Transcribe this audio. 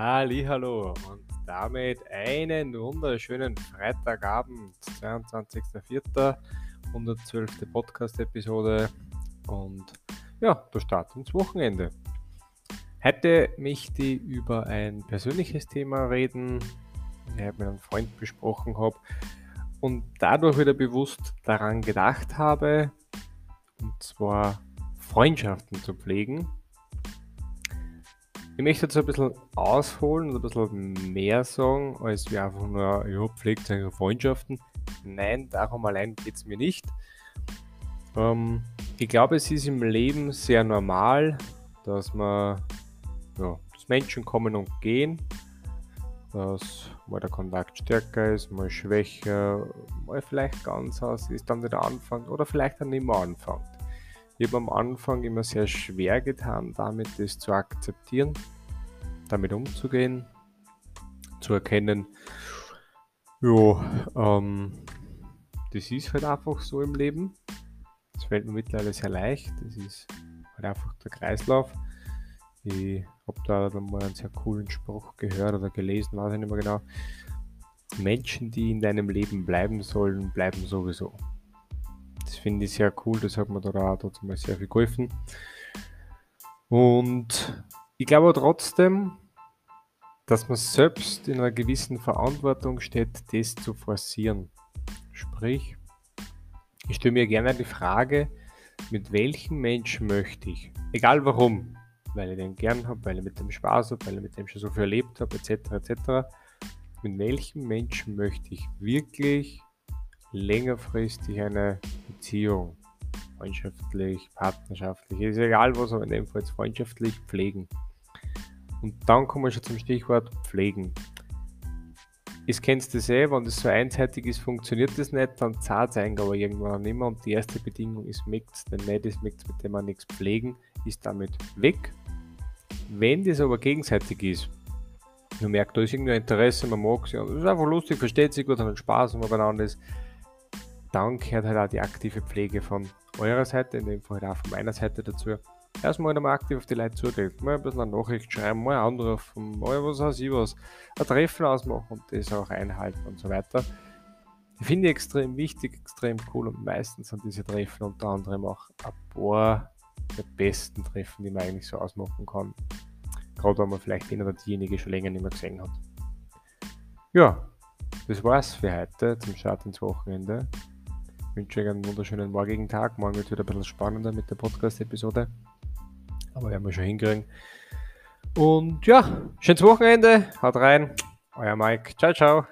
Hallo und damit einen wunderschönen Freitagabend, 22.04., 112. Podcast-Episode und ja, der Start ins Wochenende. Heute möchte ich über ein persönliches Thema reden, ich mit einem Freund besprochen habe und dadurch wieder bewusst daran gedacht habe, und zwar Freundschaften zu pflegen ich möchte jetzt ein bisschen ausholen und ein bisschen mehr sagen, als wir einfach nur, ja, pflegt eure Freundschaften. Nein, darum allein geht es mir nicht. Ähm, ich glaube, es ist im Leben sehr normal, dass man, ja, dass Menschen kommen und gehen, dass mal der Kontakt stärker ist, mal schwächer, mal vielleicht ganz aus ist, dann wieder anfängt oder vielleicht dann nicht mehr anfängt. Ich habe am Anfang immer sehr schwer getan, damit das zu akzeptieren, damit umzugehen, zu erkennen, ja, ähm, das ist halt einfach so im Leben. Das fällt mir mittlerweile sehr leicht. Das ist halt einfach der Kreislauf. Ich habe da mal einen sehr coolen Spruch gehört oder gelesen, weiß ich nicht mehr genau. Menschen, die in deinem Leben bleiben sollen, bleiben sowieso. Das finde ich sehr cool, das hat mir da auch mal sehr viel geholfen. Und ich glaube trotzdem, dass man selbst in einer gewissen Verantwortung steht, das zu forcieren. Sprich, ich stelle mir gerne die Frage, mit welchem Menschen möchte ich, egal warum, weil ich den gern habe, weil ich mit dem Spaß habe, weil ich mit dem schon so viel erlebt habe, etc., etc., mit welchem Menschen möchte ich wirklich längerfristig eine Beziehung, freundschaftlich, partnerschaftlich, ist egal was, aber in dem Fall jetzt freundschaftlich pflegen. Und dann kommen wir schon zum Stichwort pflegen. Ich kennst du eh, wenn das so einseitig ist, funktioniert das nicht, dann zahlt es aber irgendwann nicht mehr. Und die erste Bedingung ist Mix, denn nicht ist Mix, mit dem man nichts pflegen, ist damit weg. Wenn das aber gegenseitig ist, du merkst, da ist irgendein Interesse, man mag sie, und es ist einfach lustig, versteht sich gut, hat Spaß und beieinander ist, dann gehört halt auch die aktive Pflege von eurer Seite, in dem Fall halt auch von meiner Seite dazu. Erstmal einmal aktiv auf die Leute zugehen, mal ein bisschen eine Nachricht schreiben, mal anrufen, mal was weiß ich was, ein Treffen ausmachen und das auch einhalten und so weiter. Ich finde extrem wichtig, extrem cool und meistens sind diese Treffen unter anderem auch ein paar der besten Treffen, die man eigentlich so ausmachen kann. Gerade wenn man vielleicht den oder diejenige schon länger nicht mehr gesehen hat. Ja, das war's für heute zum Start ins Wochenende. Ich wünsche euch einen wunderschönen morgigen Tag. Morgen wird wieder ein bisschen spannender mit der Podcast-Episode. Aber werden wir schon hinkriegen. Und ja, schönes Wochenende. Haut rein. Euer Mike. Ciao, ciao.